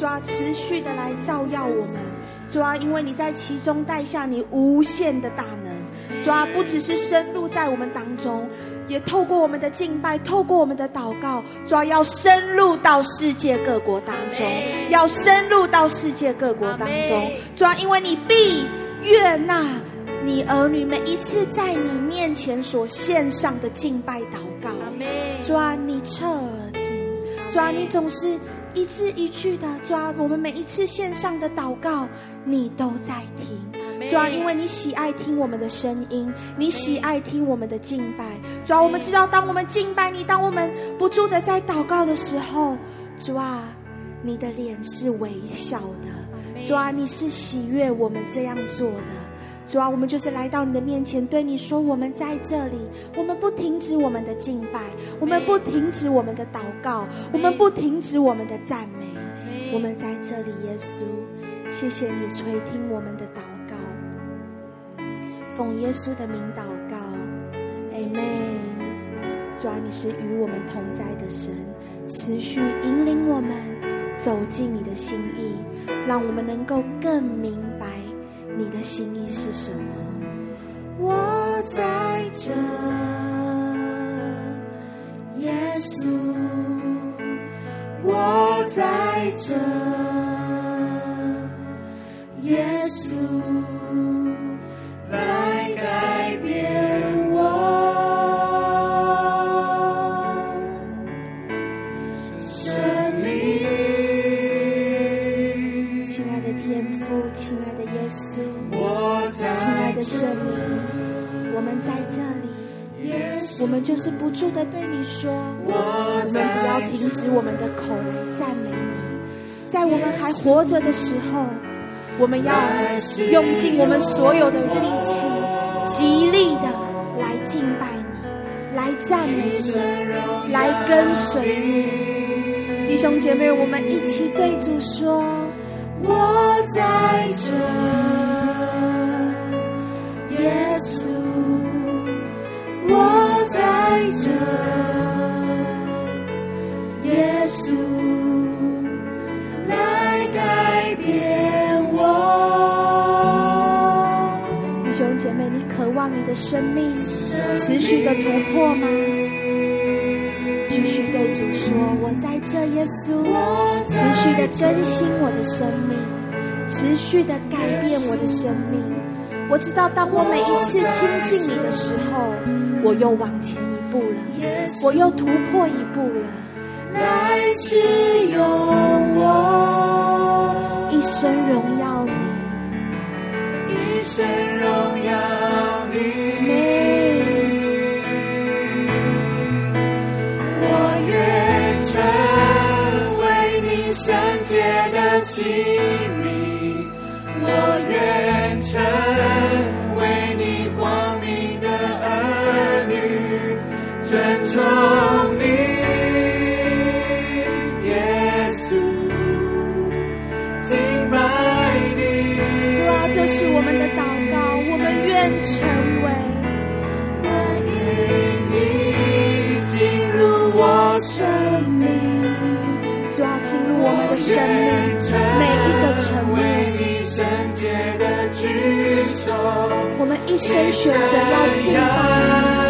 主啊，持续的来照耀我们，主啊，因为你在其中带下你无限的大能，主啊，不只是深入在我们当中，也透过我们的敬拜，透过我们的祷告，主啊，要深入到世界各国当中，要深入到世界各国当中，主啊，因为你必悦纳你儿女每一次在你面前所献上的敬拜祷告，主啊，你侧耳听，主啊，你总是。一字一句的抓我们每一次线上的祷告，你都在听，主要，因为你喜爱听我们的声音，你喜爱听我们的敬拜，主要，我们知道，当我们敬拜你，当我们不住的在祷告的时候，主啊，你的脸是微笑的，主啊，你是喜悦我们这样做的。主啊，我们就是来到你的面前，对你说：我们在这里，我们不停止我们的敬拜，我们不停止我们的祷告，我们不停止我们的赞美。我们在这里，耶稣，谢谢你垂听我们的祷告，奉耶稣的名祷告，阿门。主啊，你是与我们同在的神，持续引领我们走进你的心意，让我们能够更明白。你的心意是什么？我在这，耶稣，我在这，耶稣。圣这里，我们就是不住的对你说，我们不要停止我们的口来赞美你，在我们还活着的时候，我们要用尽我们所有的力气，极力的来敬拜你，来赞美你，来跟随你。弟兄姐妹，我们一起对主说：我在这。耶稣来改变我，弟兄姐妹，你渴望你的生命持续的突破吗？继续对主说：“我在这，耶稣，持续的更新我的生命，持续的改变我的生命。”我知道，当我每一次亲近你的时候，我又往前一步了，我又突破一步了。来世有我，一生荣耀你，一生荣生命每一个层面，我们一生选择要敬拜，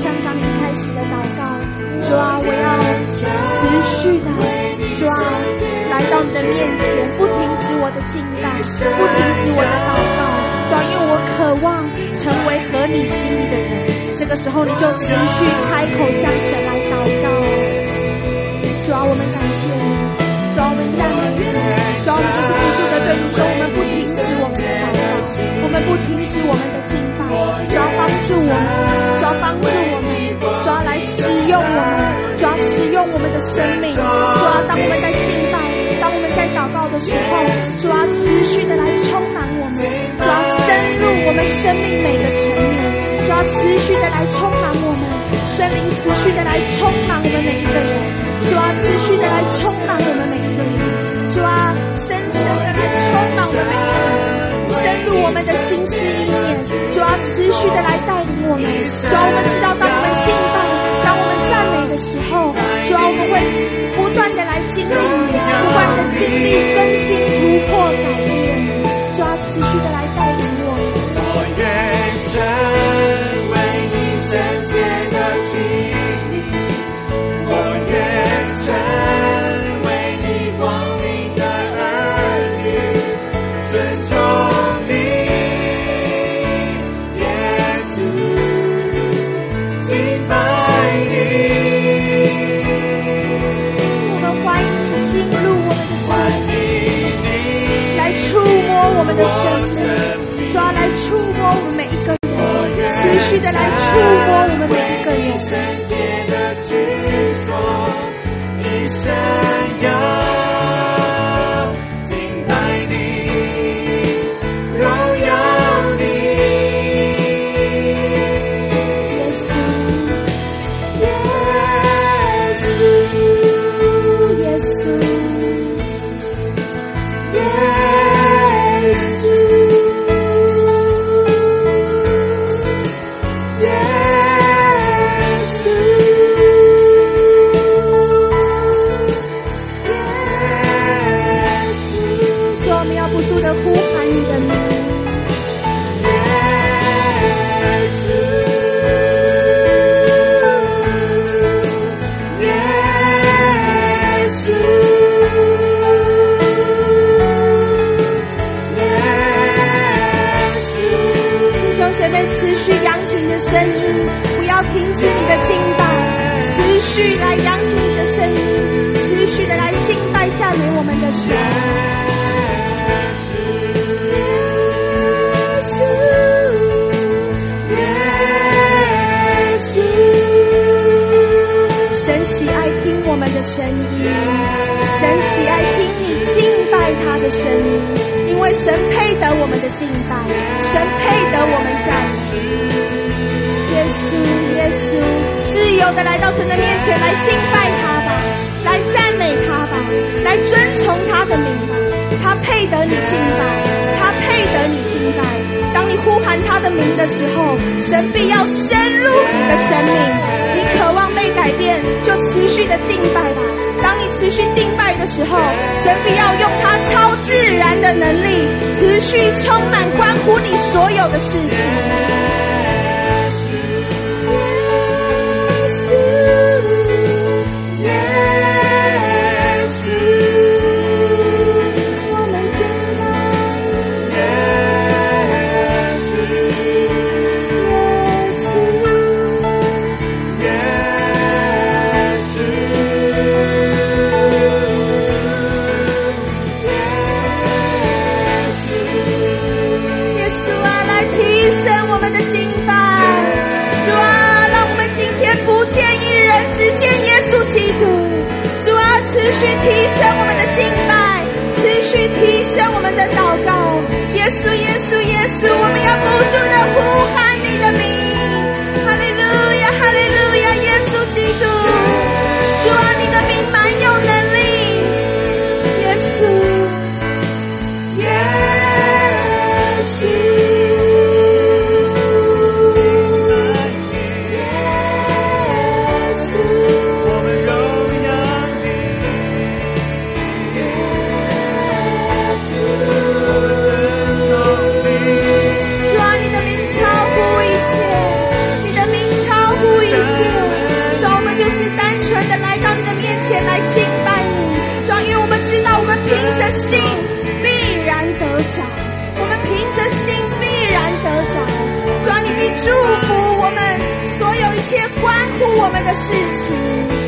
像当年开始的祷告，主啊，我要持续的，主啊，来到你的面前，不停止我的敬拜，不停止我的祷告，主啊，因为我渴望成为合你。心意的人，这个时候你就持续开口向神来祷告，主啊，我们感谢你，主啊，我们赞美你，主啊，我们就是不住的对你说，我们不停止我们的祷告，我们不停止我们的敬拜。主要帮助我们，主要帮助我们，主要来使用我们，主要使用我们的生命。主要当我们在敬拜，当我们在祷告的时候，主要持续的来充满我们，主要深入我们生命每个层面，主要持续的来充满我们，生命持续的来充满我们每一个人，主要持续的来充满我们每一个人，主要深深的来充满我们每一个人。是我们的心思意念就要持续的来带领我们让我们知道当我们敬拜当我们赞美的时候主要我们会不断的来经历不断的经历更新突破改变就要持续的来带领我们神因为神配得我们的敬拜，神配得我们赞美。耶稣，耶稣，自由的来到神的面前来敬拜他吧，来赞美他吧，来尊崇他的名吧。他配得你敬拜，他配得你敬拜。当你呼喊他的名的时候，神必要深入你的生命。你渴望被改变，就持续的敬拜吧。持续敬拜的时候，神必要用他超自然的能力，持续充满关乎你所有的事情。我们的事情。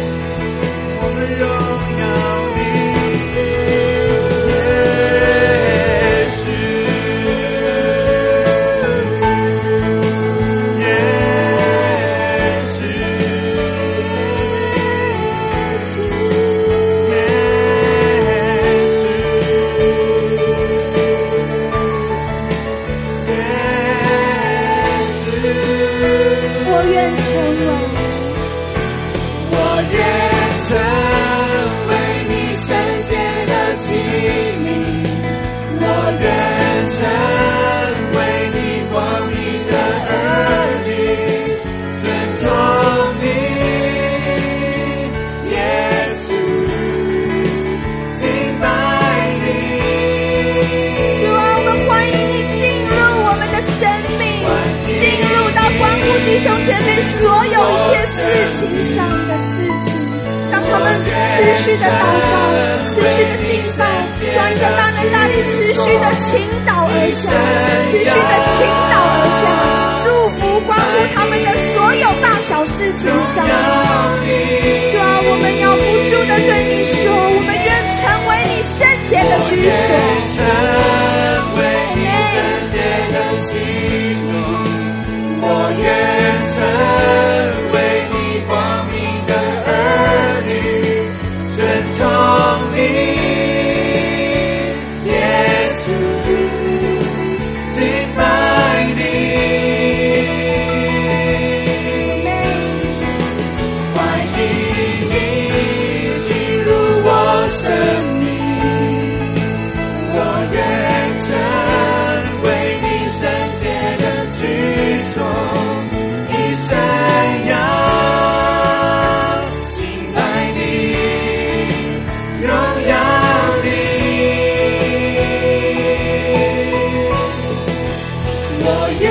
我也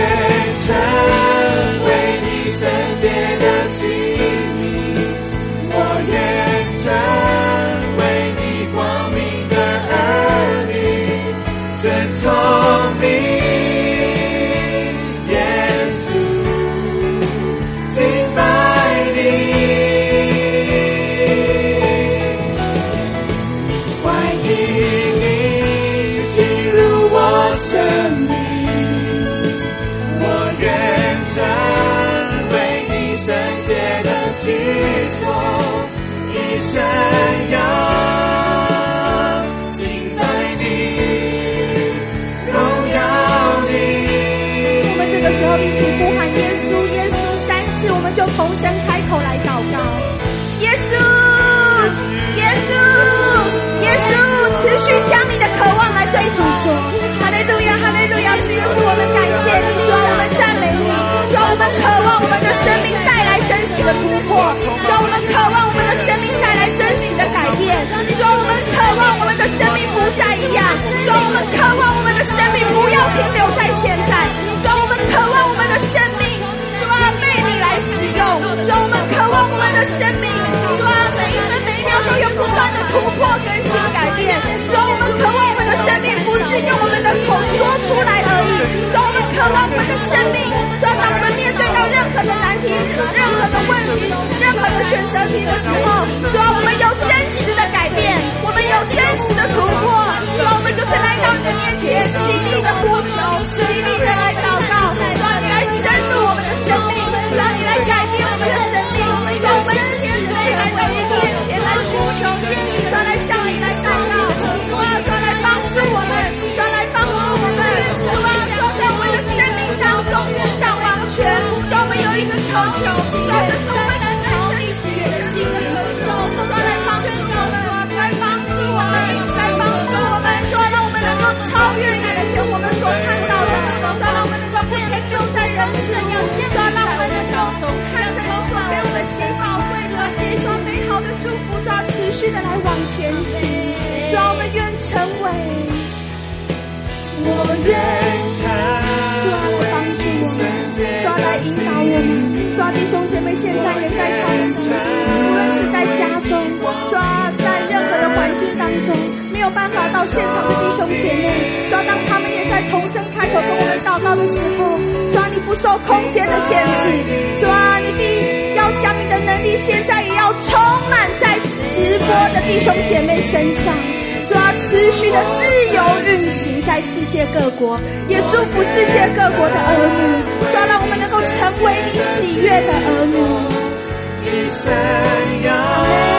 曾主，我们渴望我们的生命带来真实的改变，主，我们渴望我们的生命不再一样，主，我们渴望我们的生命不要停留在现在，主，我们渴望我们的生命，主啊，被你来使用，主，我们渴望我们的生命，不断的突破、更新、改变，主啊，我们渴望我们的生命不是用我们的口说出来而已，主啊，我们渴望我们的生命，主啊，当我们面对到任何的难题、任何的问题、任何的选择题的时候，主啊，我们有真实的改变，我们有真实的突破，主啊，我们就是来到你的面前，极力的呼求，极力的来祷告，主，你来深入我们的生命，主，你来改变我们的生命，主，我们谦卑来到你面前。留在人世，主啊，让我们能够看着你所给我们的喜宝贵，主啊，写下美好的祝福，主啊，持续的来往前行，主啊，我们愿成为。我愿成，主啊，来帮助我们，主啊，来引导我们，主啊，弟兄姐妹现在也在他们的，无论是在家中，主啊，在任何的环境当中，没有办法到现场的弟兄姐妹，主啊，当他们同声开口跟我们祷告的时候，主啊，你不受空间的限制，主啊，你必要将你的能力现在也要充满在直播的弟兄姐妹身上。主啊，持续的自由运行在世界各国，也祝福世界各国的儿女。主啊，让我们能够成为你喜悦的儿女。一生要。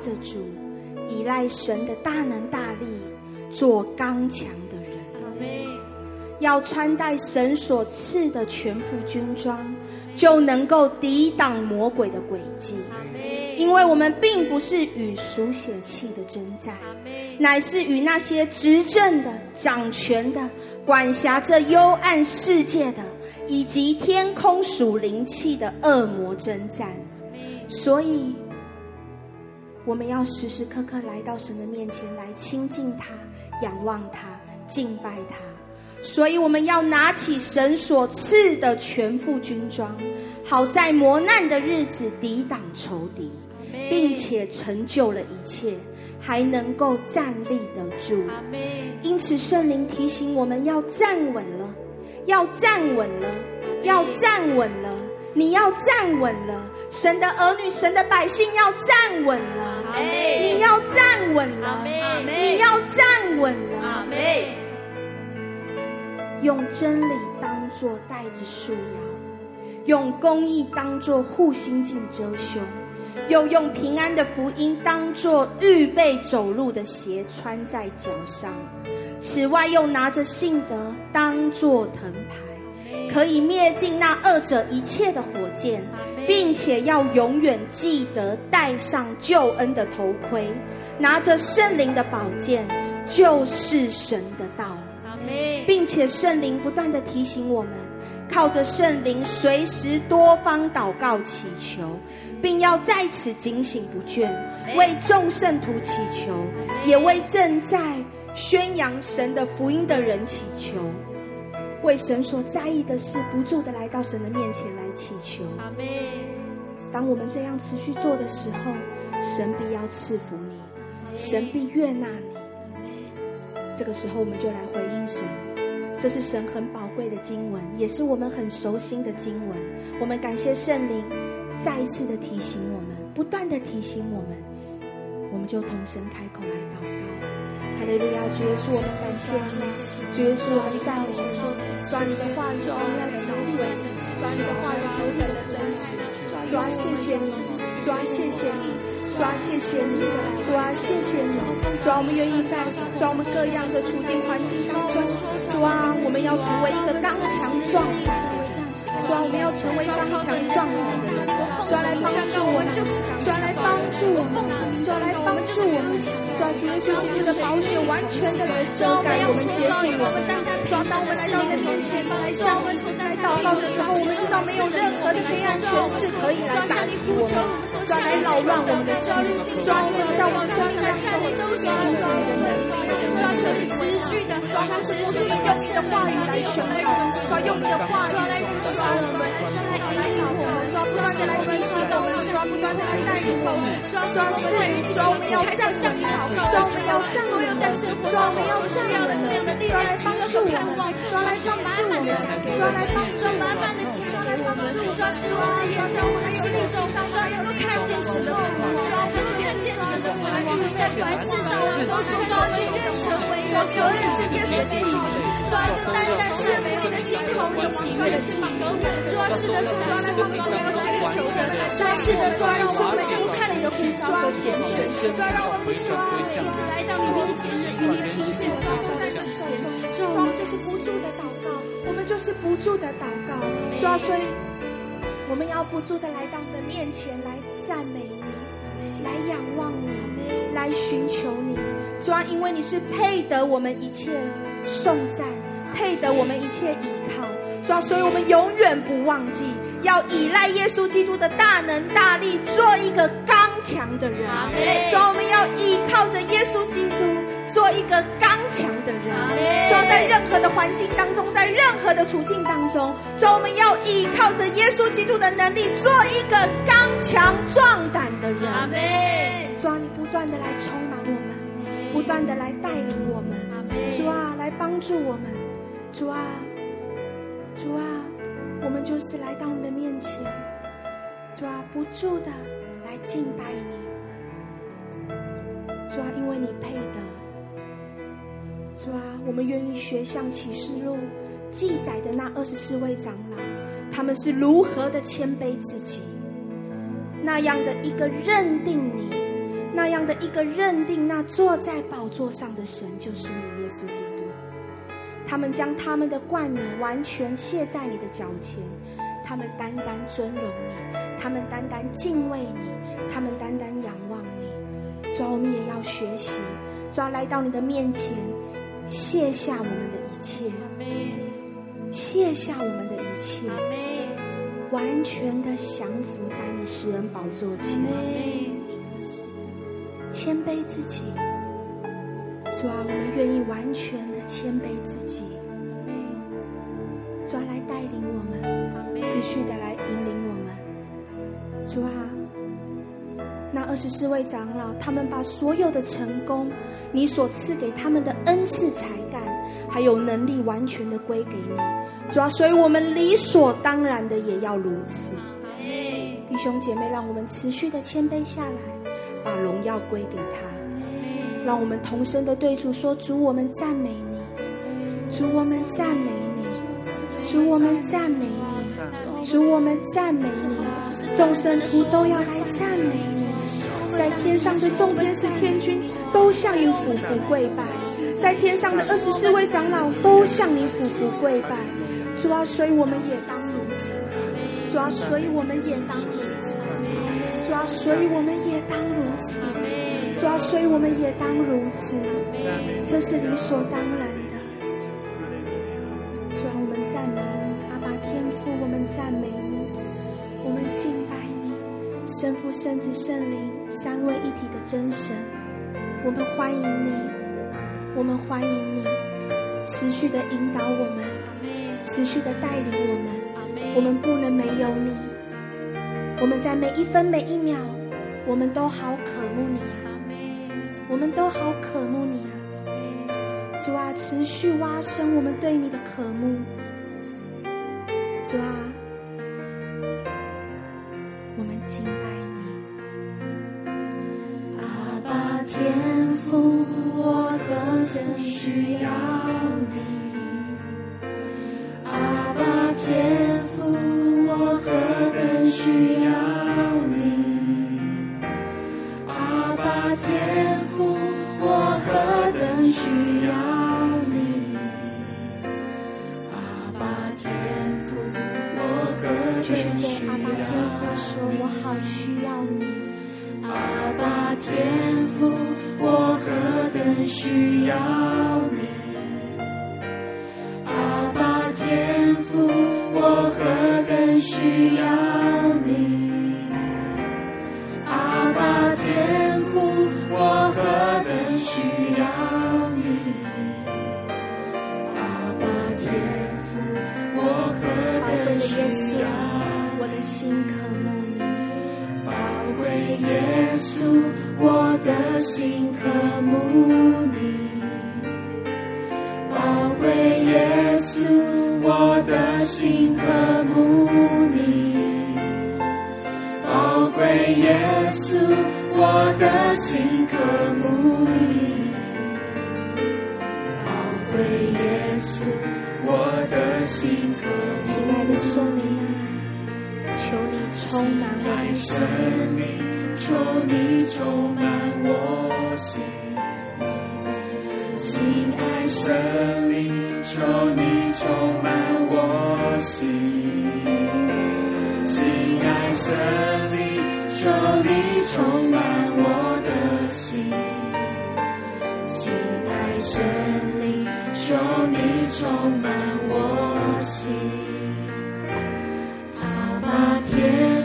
着主，依赖神的大能大力，做刚强的人。要穿戴神所赐的全副军装，就能够抵挡魔鬼的诡计。因为我们并不是与属血气的征战，乃是与那些执政的、掌权的、管辖这幽暗世界的，以及天空属灵气的恶魔征战。所以。我们要时时刻刻来到神的面前来亲近他、仰望他、敬拜他，所以我们要拿起神所赐的全副军装，好在磨难的日子抵挡仇敌，并且成就了一切，还能够站立得住。因此，圣灵提醒我们要站稳了，要站稳了，要站稳了。你要站稳了，神的儿女、神的百姓要站稳了。你要站稳了，你要站稳了。用真理当作带子束腰，用公义当作护心镜遮胸，又用平安的福音当作预备走路的鞋穿在脚上。此外，又拿着信德当作藤牌，可以灭尽那二者一切的火箭，并且要永远记得戴上救恩的头盔，拿着圣灵的宝剑，就是神的道。并且圣灵不断的提醒我们，靠着圣灵随时多方祷告祈求，并要在此警醒不倦，为众圣徒祈求，也为正在宣扬神的福音的人祈求，为神所在意的事不住的来到神的面前来祈求。阿们。当我们这样持续做的时候，神必要赐福你，神必悦纳你。这个时候，我们就来回应神。这是神很宝贵的经文，也是我们很熟悉的经文。我们感谢圣灵再一次的提醒我们，不断的提醒我们，我们就同声开口来祷告。哈利路亚，主耶稣，我们感谢你，主耶稣，我们赞美你，抓你的话语，我们要经历，抓你的话语，求你的真实，抓谢谢你，抓谢谢你。主啊，谢谢你！主啊，谢谢你！主啊，我们愿意在主啊我们各样的处境环境当中，主啊，我们要成为一个刚强壮胆。主啊，我们要成为刚强壮胆的人。主啊，来帮助我们！主啊，来帮助我们！主啊，来帮助我们！主啊，主耶稣基督的宝血完全的来遮盖我们、洁净我们。主啊，当我们来到你的面前来向我们来祷告的时候，我们知道没有任何的黑暗权势可以来打击我们。抓来扰乱我们的心，抓你在我们生命来带领，都是因着你的能力。抓求你持续的，抓持续的用你的话语来宣告，抓用你的话语来引导我们，抓来引领我们，抓不断的来提醒我们，的来带领我们，抓是抓我们要向你祷告，抓我们要站，我们要在生活上，我们要需要的各样的力量，帮助我们，抓来帮助我们，抓来帮助，慢慢的加给我们，抓使我们的眼睛，我们的心中，抓能够看。见神的光，看见的光芒，在凡事上，我们都是抓紧成为一个合你心的器皿，抓一个单单是美的心，从你喜悦的器皿，抓是的主，抓来帮助我们追求的，抓是的抓让我们心看你的呼召和拣选，抓让我们不希望一直来到你面前，与你亲近的这段时间，抓就是不住的祷告，我们就是不住的祷告，抓所以。我们要不住的来到你的面前来赞美你，来仰望你，来寻求你。主啊，因为你是配得我们一切颂赞，配得我们一切依靠。主啊，所以我们永远不忘记要依赖耶稣基督的大能大力，做一个刚强的人。主啊，我们要依靠着耶稣基督。做一个刚强的人，说在任何的环境当中，在任何的处境当中，说我们要依靠着耶稣基督的能力，做一个刚强壮胆的人。阿门。主啊，你不断的来充满我们，不断的来带领我们。主啊，来帮助我们。主啊，主啊，我们就是来到你的面前。主啊，不住的来敬拜你。主啊，因为你配得。主啊，我们愿意学像启示录记载的那二十四位长老，他们是如何的谦卑自己，那样的一个认定你，那样的一个认定那坐在宝座上的神就是你耶稣基督。他们将他们的冠冕完全卸在你的脚前，他们单单尊荣你，他们单单敬畏你，他们单单仰望你。主啊，我们也要学习，主，来到你的面前。卸下我们的一切，卸下我们的一切，完全的降服在你施恩宝座前，谦卑自己，主啊，我们愿意完全的谦卑自己，主啊，来带领我们，持续的来引领我们，主啊。那二十四位长老，他们把所有的成功，你所赐给他们的恩赐、才干，还有能力，完全的归给你。主啊，所以我们理所当然的也要如此。弟兄姐妹，让我们持续的谦卑下来，把荣耀归给他。让我们同声的对主说：主，我们赞美你；主，我们赞美你；主，我们赞美你。主，我们赞美你，众生徒都要来赞美你，在天上的众天使天君都向你俯伏跪拜，在天上的二十四位长老都向你俯伏跪拜。主啊，所以我们也当如此。主啊，所以我们也当如此。主啊，所以我们也当如此。主啊，所以我们也当如此。这是理所当然圣父、圣子、圣灵三位一体的真神。我们欢迎你，我们欢迎你，持续的引导我们。持续的带领我们，我们不能没有你。我们在每一分每一秒，我们都好渴慕你啊！我们都好渴慕你啊！主啊，持续挖深我们对你的渴慕。主啊，敬爱你。阿爸天父，我何等需要你。稣。我的心渴慕你，宝贵耶稣，我的心渴慕你，宝贵耶稣，我的心渴慕你。亲爱的圣灵，求你充满我的心，求你充满我心，亲爱圣灵。求你充满我心，亲爱神灵，求你充满我的心，亲爱神灵，求你充满我心，阿爸天。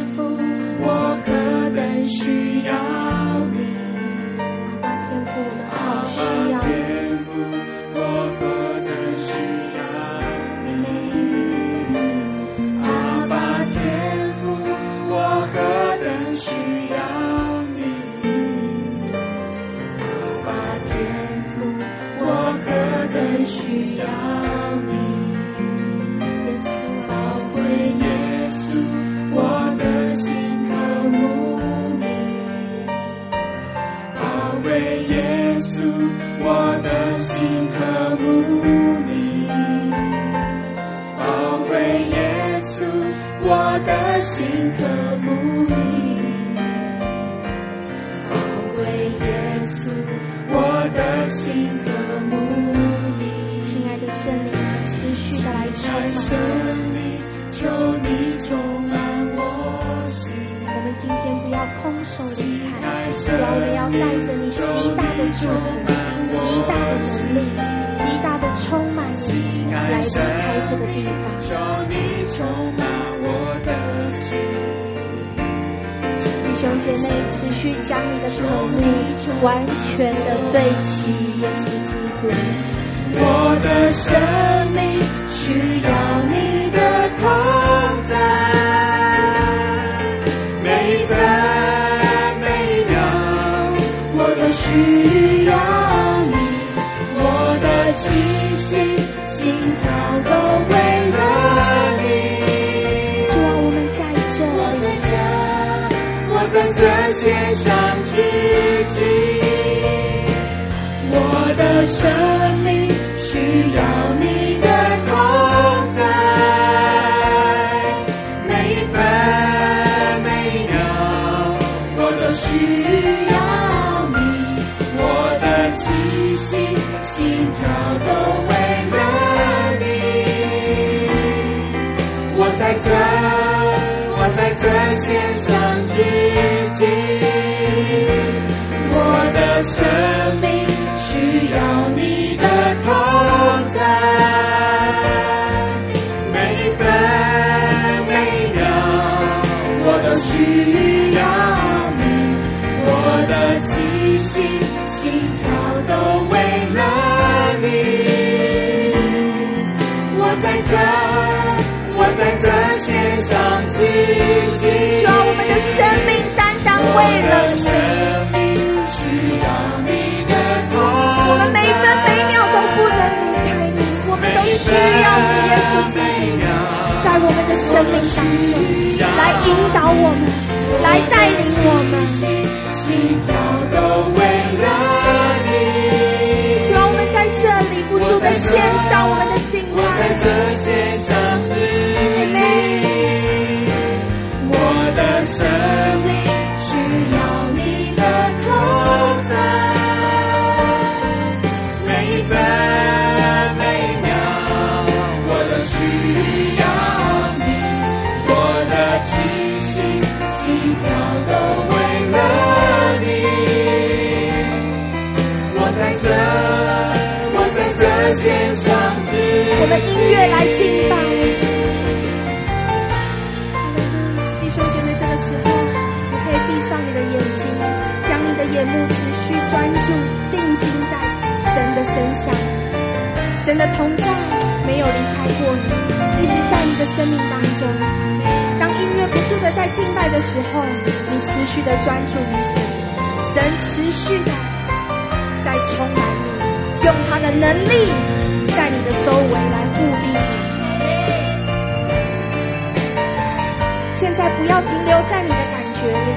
我们今天不要空手离开，只要要带着你极大的祝福、极大的能力、极大的充满的来离开这个地方。兄姐妹持续将你的口鼻完全的对齐耶稣基督。我的生命需要你的同在，每分每秒我都需要你。我的气息、心跳都为了你。就让我们在这，我在这，我在这献上自己。我的生。在这献上自己，我的生命需要你的同在。每分每秒我都需要你，我的气息、心跳都为了你。我在这，我在这献上自己。主啊，我们的生命单单为了你。生命需要你的同在。我们每分每秒都不能离开你，我们都需要你，耶稣基督。在我们的生命当中，来引导我们，来带领我们。心跳都为了你。主啊，我们在这里不住的献上我们的敬拜。来敬拜，弟兄姐妹，这个时候你可以闭上你的眼睛，将你的眼目持续专注定睛在神的身上，神的同在没有离开过你，一直在你的生命当中。当音乐不住的在敬拜的时候，你持续的专注于神，神持续的在充满你，用他的能力在你的周围来现在不要停留在你的感觉里，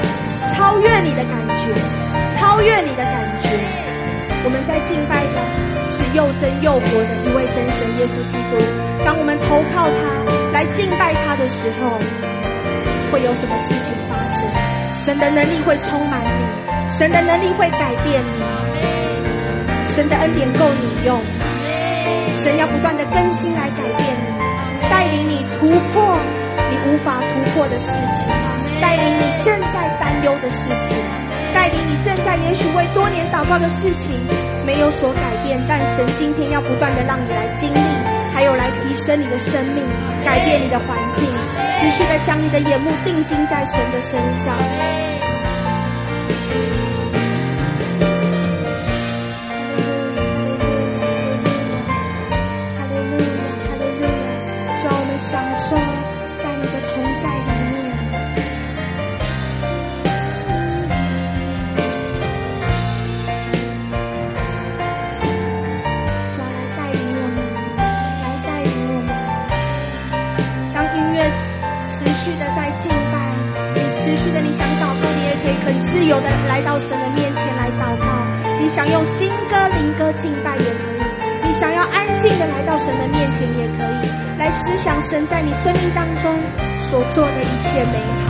超越你的感觉，超越你的感觉。我们在敬拜的是又真又活的一位真神耶稣基督。当我们投靠他，来敬拜他的时候。会有什么事情发生？神的能力会充满你，神的能力会改变你，神的恩典够你用，神要不断的更新来改变你，带领你突破你无法突破的事情，带领你正在担忧的事情，带领你正在也许为多年祷告的事情没有所改变，但神今天要不断的让你来经历，还有来提升你的生命，改变你的环境。持续的将你的眼目定睛在神的身上。敬拜也可以，你想要安静的来到神的面前也可以，来思想神在你生命当中所做的一切美好。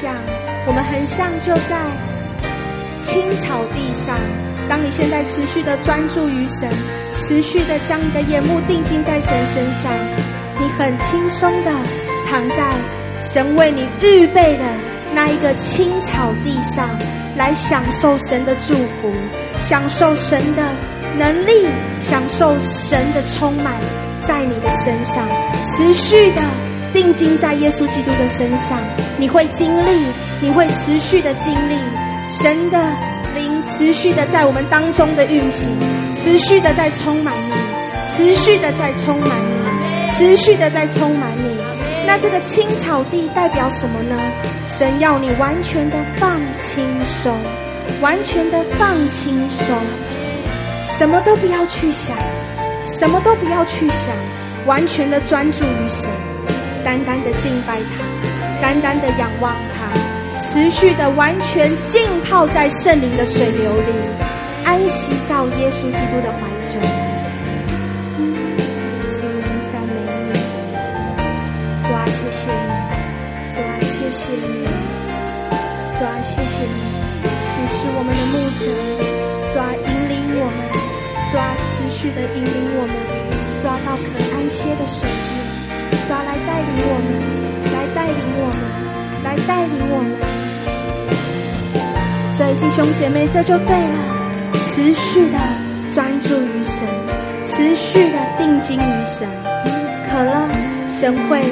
像，我们很像就在青草地上。当你现在持续的专注于神，持续的将你的眼目定睛在神身上，你很轻松的躺在神为你预备的那一个青草地上，来享受神的祝福，享受神的能力，享受神的充满在你的身上，持续的定睛在耶稣基督的身上，你会经历，你会持续的经历神的灵。持续的在我们当中的运行，持续的在充满你，持续的在充满你，持续的在充满你。那这个青草地代表什么呢？神要你完全的放轻松，完全的放轻松，什么都不要去想，什么都不要去想，完全的专注于神，单单的敬拜他，单单的仰望他。持续的完全浸泡在圣灵的水流里，安息在耶稣基督的怀中。主，我们赞美你，主啊，谢谢你，主啊，谢谢你，主啊，谢谢你，你是我们的牧者，主啊，引领我们，主啊，持续的引领我们，抓，到可安歇的水，带领我们，来带领我们。来带领我们，对弟兄姐妹，这就对了。持续的专注于神，持续的定睛于神，渴了，神会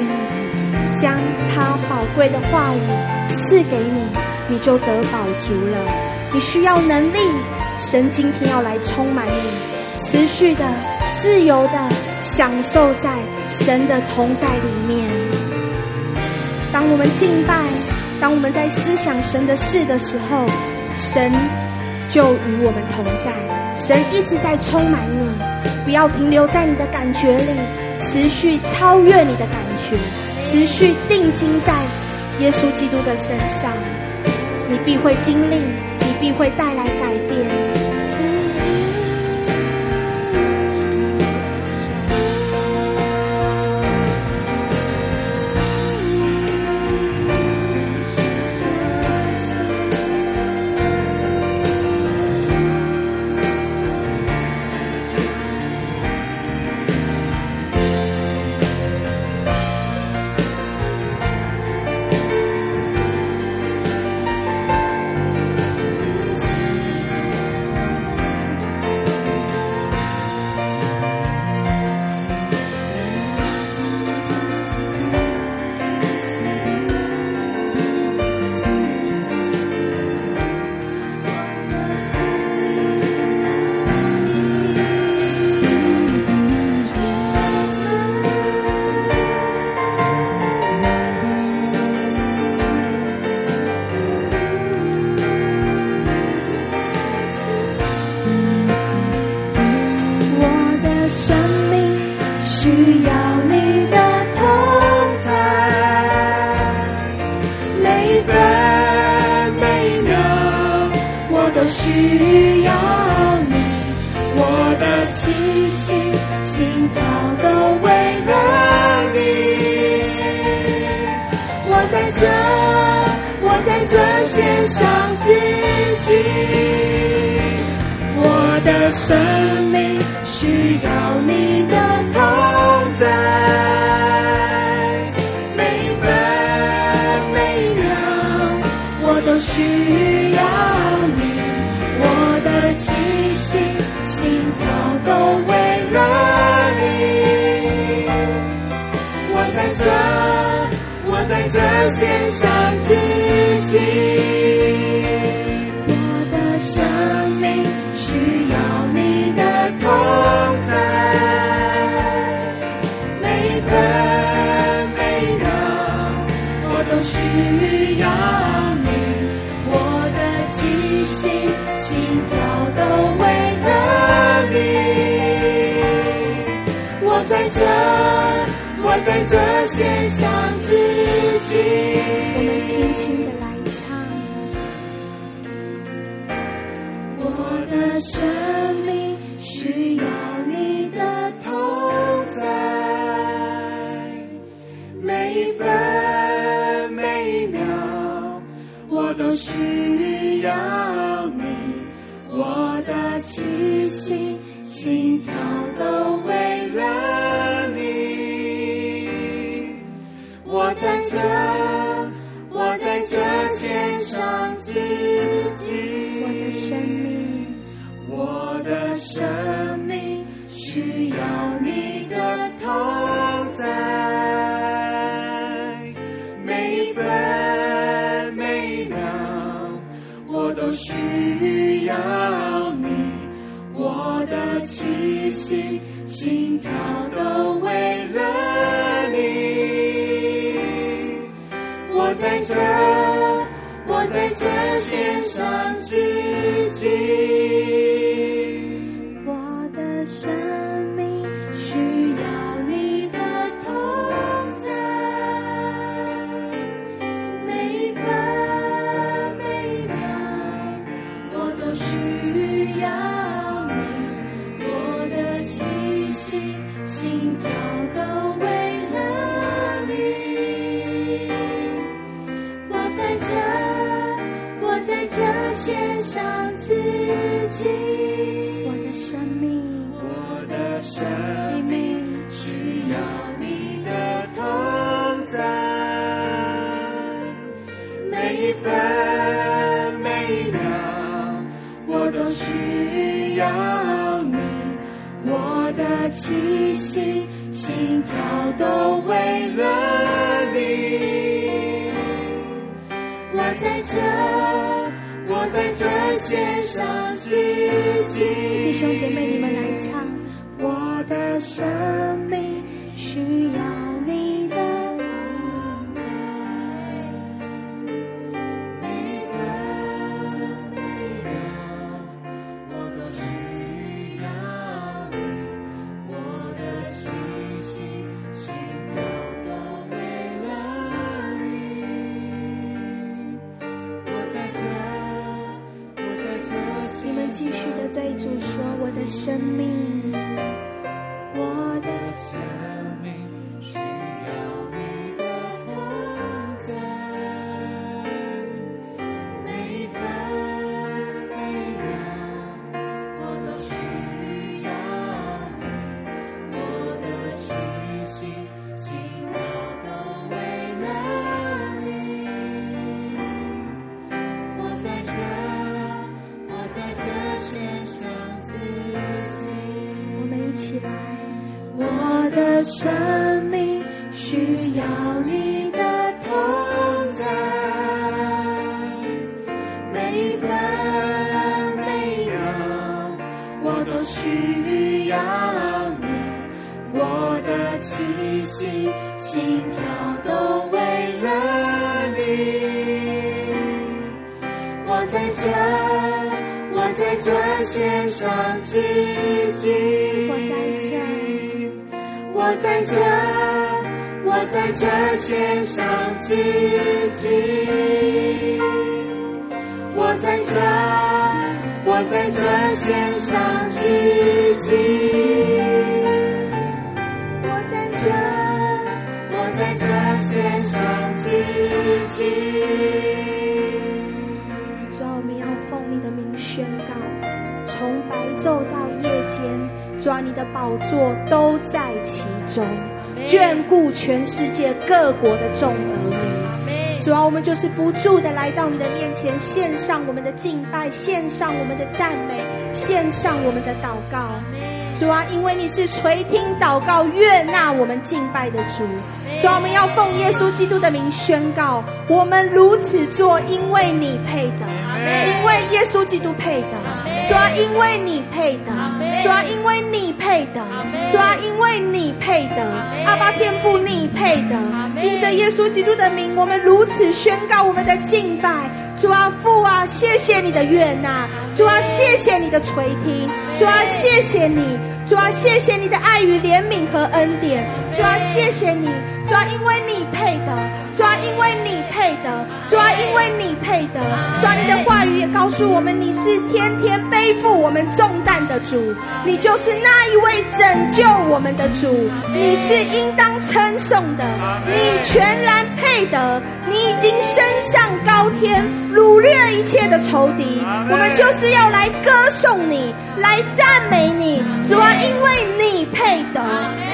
将他宝贵的话语赐给你，你就得饱足了。你需要能力，神今天要来充满你，持续的自由的享受在神的同在里面。当我们敬拜，当我们在思想神的事的时候，神就与我们同在。神一直在充满你，不要停留在你的感觉里，持续超越你的感觉，持续定睛在耶稣基督的身上，你必会经历，你必会带来改变。这线上自己。我的生命需要你的同在，每分每秒我都需要你，我的气息、心跳都为了你。我在这，我在这线上自己。我们轻轻的来唱我的生命需要你的同在每一分每一秒我都需要你我的气息心跳都为了你。我在这我在这献上自己。我的生命，我的生命需要你的同在，每一分每一秒我都需要你，我的气息心跳都为了你。我在这，这献上我的生命需要你的同在，每一分每一秒我都需要你，我的气息心跳都为了你，我在这，我在这献上自己。我在这，我在这献上自己。我在这，我在这献上自己。我在这，我在这献上自己。主啊，我们要奉你的名宣告，从白昼到夜间。主啊，你的宝座都在其中，眷顾全世界各国的众儿女。主啊，我们就是不住的来到你的面前，献上我们的敬拜，献上我们的赞美，献上我们的祷告。主啊，因为你是垂听祷告、悦纳我们敬拜的主。主啊，我们要奉耶稣基督的名宣告：我们如此做，因为你配的，因为耶稣基督配的。主要，因为你配的；主要，因为你配的；主要，因为你配的；阿爸天父你配的。因着耶稣基督的名，我们如此宣告我们的敬拜。主啊，父啊，谢谢你的悦纳；主啊，谢谢你的垂听；主啊，谢谢你；主啊，谢谢你的爱与怜悯和恩典；主啊，谢谢你；主啊，因为你配的；主啊，因为你配的；主啊，因为你配的；主啊，你的话语也告诉我们，你是天天。背负我们重担的主，你就是那一位拯救我们的主，你是应当称颂的，你全然配得，你已经升上高天，掳掠一切的仇敌，我们就是要来歌颂你，来赞美你，主啊，因为你配得，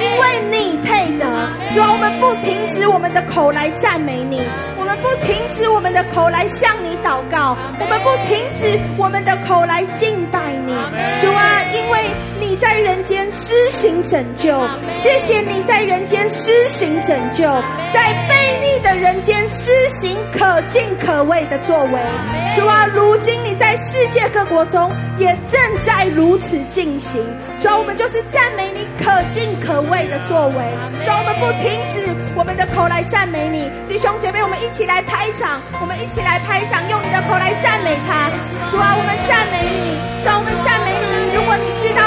因为你配得，主啊，我们不停止我们的口来赞美你，我们不停止我们的口来向你祷告，我们不停止我们的口来敬拜你，主啊，因为你在人间施行拯救，谢谢你在人间施行拯救，在悖逆的人间施行可敬可畏的作为，主啊，如今你在世界各国中也正在如此进行，主啊，我们就是赞美你可敬可畏的作为，主啊，我们不停止我们的口来赞美你，弟兄姐妹，我们一一起来拍掌，我们一起来拍掌，用你的口来赞美他，主啊，我们赞美你，主啊，我们赞美你，如果你知道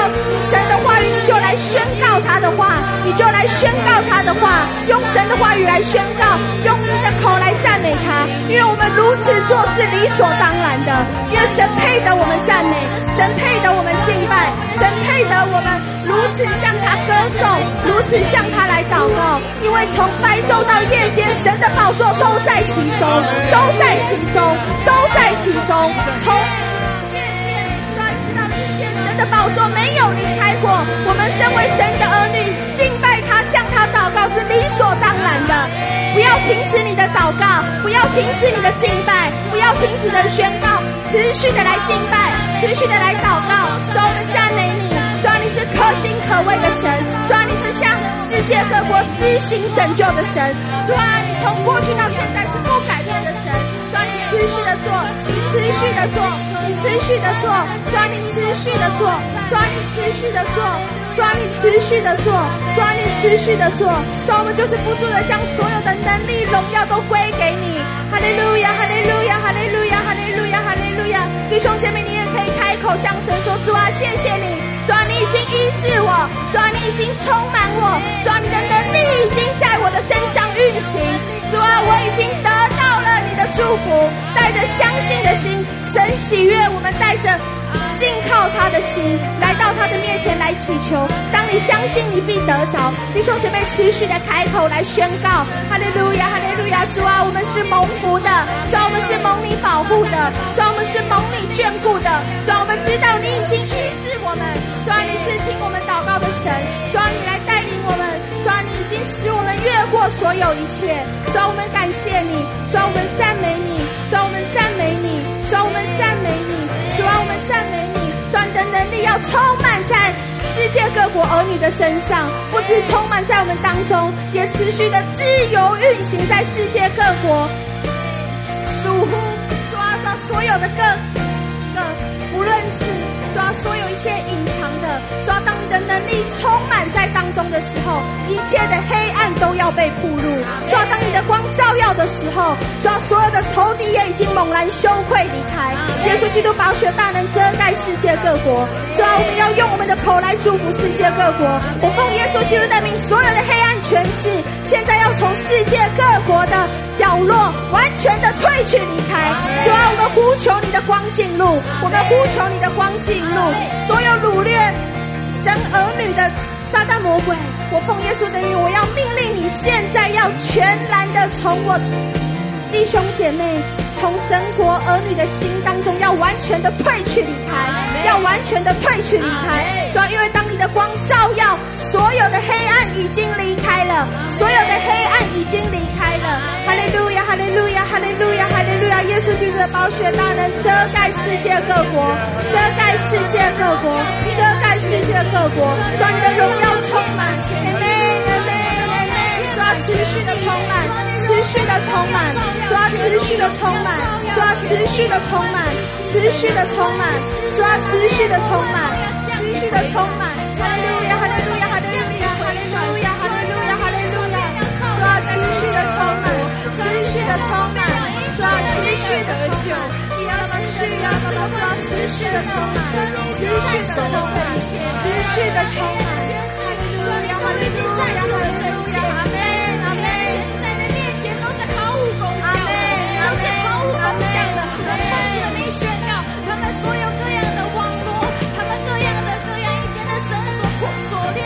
神的话语，你就来宣告他的话，你就来宣告他的话，用神的话语来宣告，用你的口来赞美他，因为我们如此做是理所当然的，因为神配得我们赞美，神配得我们敬拜，神配得我们如此向他歌颂，如此向他来祷告，因为从白昼到夜间，神的宝座都在其中，都在其中，都在其中，从神。的宝座没有离开过，我们身为神的儿女，敬拜他、向他祷告是理所当然的。不要停止你的祷告，不要停止你的敬拜，不要停止的宣告，持续的来敬拜，持续的来祷告。主，我们赞美你是可敬可畏的神，主，你是向世界各国施行拯救的神，主啊，你从过去到现在是不改变的神。抓你持续的做，你持续的做，你持续的做，抓你持续的做，抓你持续的做，抓你持续的做，抓你持续的做，抓我们就是不住的将所有的能力荣耀都归给你。哈利路亚，哈利路亚，哈利路亚，哈利路亚，哈利路亚。弟兄姐妹，你也可以开口向神说：主啊，谢谢你，抓你已经医治我，主啊你已经充满我，主啊你的能力已经在我的身上运行。主啊，我已经得到了你的祝福，带着相信的心，神喜悦我们带着。信靠他的心，来到他的面前来祈求。当你相信，你必得着。弟兄姐妹，持续的开口来宣告：哈利路亚，路亚！主啊，我们是蒙福的，主啊，我们是蒙你保护的，主啊，我们是蒙你眷顾的，主啊，我们知道你已经医治我们，主啊，你是听我们祷告的神，主啊，你来带领我们，主啊，你已经使我们越过所有一切，主啊，我们感谢你，主啊，我们赞美你，主啊，我们赞美你，主啊，我们赞美你。主啊，我们赞美的能力要充满在世界各国儿女的身上，不只充满在我们当中，也持续的自由运行在世界各国。属乎抓着所有的各个，不论是。抓所有一切隐藏的，抓当你的能力充满在当中的时候，一切的黑暗都要被暴露。抓当你的光照耀的时候，抓所有的仇敌也已经猛然羞愧离开。耶稣基督宝血大能遮盖世界各国。抓我们要用我们的口来祝福世界各国。我奉耶稣基督的名，所有的黑暗权势现在要从世界各国的角落完全的退去离开。主啊，我们呼求你的光进入，我们呼求你的光进。所有掳掠神儿女的撒旦魔鬼，我奉耶稣的名，我要命令你，现在要全然的从我弟兄姐妹。从神国儿女的心当中，要完全的退去离开，要完全的退去离开。主要因为当你的光照耀，所有的黑暗已经离开了，所有的黑暗已经离开了。哈利路亚，哈利路亚，哈利路亚，哈利路亚！耶稣基督的宝血大能遮盖世界各国，遮盖世界各国，遮盖世界各国，让你的荣耀充满。持续的充满。持续的充满，主啊，持续的充满，主啊，持续的充满，持续的充满，主啊，持续的充满，持续的充满。哈利路亚，哈利路亚，哈利路亚，哈利路亚，哈利路亚，哈利路亚。主啊，持续的充满，持续的充满，主啊，持续的充满。持续的充满，持续的充满，持续的充满。哈利路亚，哈利路亚，他们抓住了你宣告，他们所有各样的网络，他们各样的各样一间的绳索或锁链，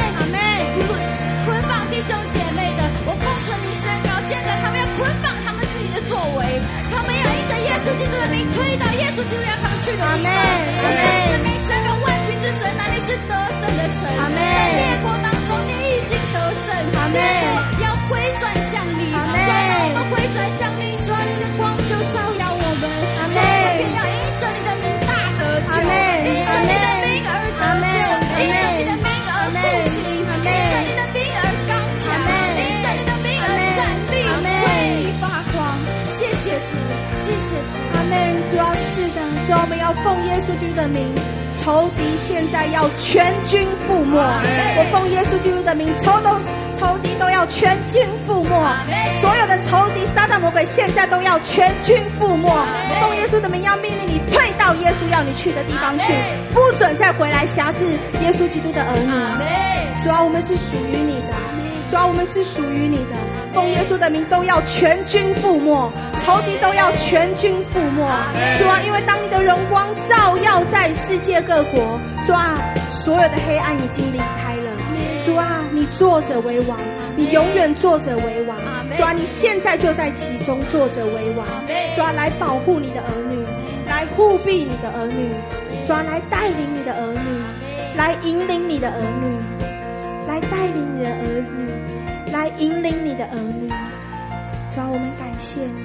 捆绑弟兄姐妹的，我奉承你宣告，现在他们要捆绑他们自己的作为，他们要一在耶稣基督的名推倒耶稣基督要他去的地方。阿妹，阿妹，你宣告万军之神，那里是得胜的神。阿妹，在烈火当中你已经得胜。阿妹，要回转向你，转，要回转向你，转你的光就照。阿门。主要是的，主要我们要奉耶稣基督的名。仇敌现在要全军覆没！我奉耶稣基督的名，仇都仇敌都要全军覆没！所有的仇敌撒旦魔鬼现在都要全军覆没！奉耶稣的名，要命令你退到耶稣要你去的地方去，不准再回来辖制耶稣基督的儿女！主要，我们是属于你的，主要，我们是属于你的。奉耶稣的名，都要全军覆没，仇敌都要全军覆没。主啊，因为当你的荣光照耀在世界各国，主啊，所有的黑暗已经离开了。主啊，你坐着为王，你永远坐着为王。主啊，你现在就在其中坐着为王。主啊，来保护你的儿女，来护庇你的儿女。主啊，来带领你的儿女，来引领你的儿女，来带领你的儿女。来引领你的儿女，主啊，我们感谢你，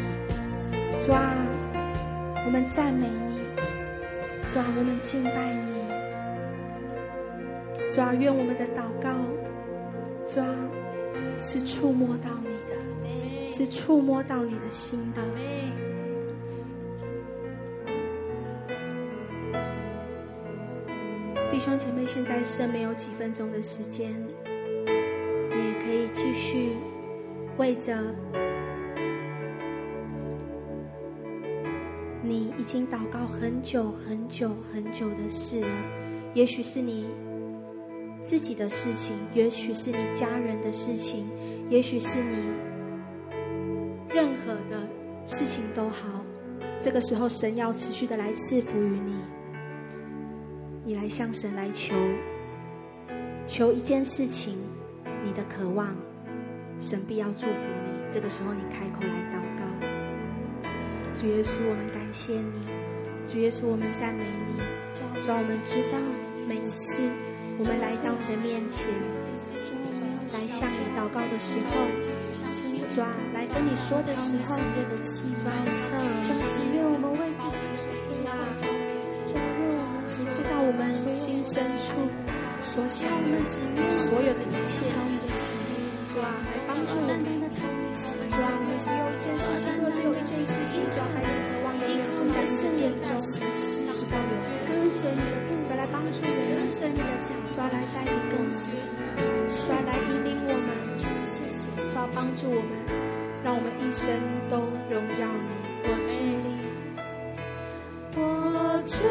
主啊，我们赞美你，主啊，我们敬拜你，主啊，愿我们的祷告，主啊，是触摸到你的，是触摸到你的心的。弟兄姐妹，现在剩没有几分钟的时间。可以继续为着你已经祷告很久很久很久的事了，也许是你自己的事情，也许是你家人的事情，也许是你任何的事情都好。这个时候，神要持续的来赐福于你，你来向神来求，求一件事情。你的渴望，神必要祝福你。这个时候，你开口来祷告。主耶稣，我们感谢你。主耶稣，我们赞美你。主，我们知道每一次我们来到你的面前，来向你祷告的时候，主啊，来跟你说的时候，主啊，只愿我们为自己说话。主啊，你知道我们心深处。所想所有的一切，主啊，来帮助我们。主啊，我们只有一件事情，若只有一件事情，主啊，还是渴望永远住在你的殿中，直到永远。主来帮助我们，主来带领我们，主来引领我们。主谢谢，主帮助我们，让我们一生都荣耀你。我主，我主。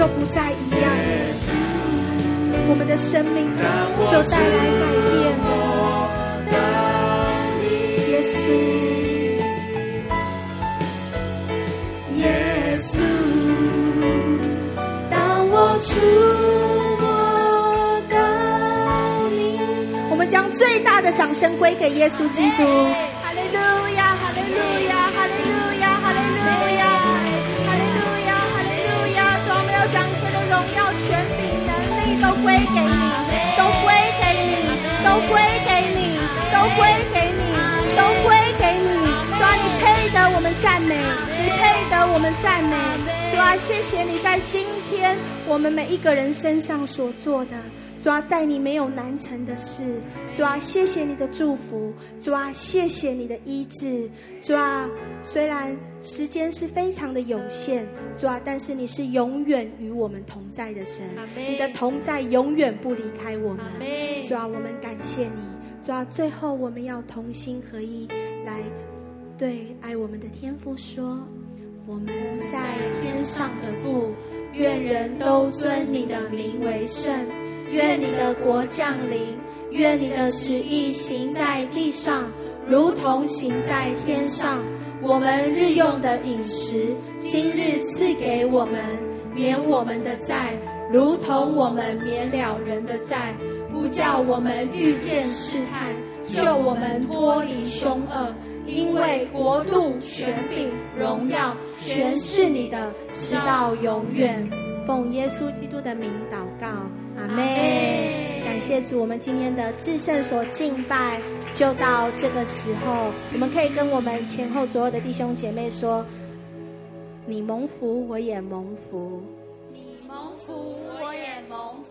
就不再一样，我们的生命就带来改变。耶稣，耶稣，当我触摸到你，我们将最大的掌声归给耶稣基督。哈利路亚，哈利路亚，都归给你，都归给你，都归给你，都归给你，都归给你。主啊，你配得我们赞美，你配得我们赞美。主啊，谢谢你在今天我们每一个人身上所做的。主啊，在你没有难成的事。主啊，谢谢你的祝福。主啊，谢谢你的医治。主啊，虽然时间是非常的有限，主啊，但是你是永远与我们同在的神。你的同在永远不离开我们。主啊，我们感谢你。主啊，最后我们要同心合一来对爱我们的天父说：我们在天上的父，愿人都尊你的名为圣。愿你的国降临，愿你的旨意行在地上，如同行在天上。我们日用的饮食，今日赐给我们，免我们的债，如同我们免了人的债，不叫我们遇见试探，救我们脱离凶恶。因为国度、权柄、荣耀，全是你的，直到永远。奉耶稣基督的名祷告。阿妹！感谢主，我们今天的至圣所敬拜就到这个时候，我们可以跟我们前后左右的弟兄姐妹说：“你蒙福，我也蒙福；你蒙福，我也蒙福。”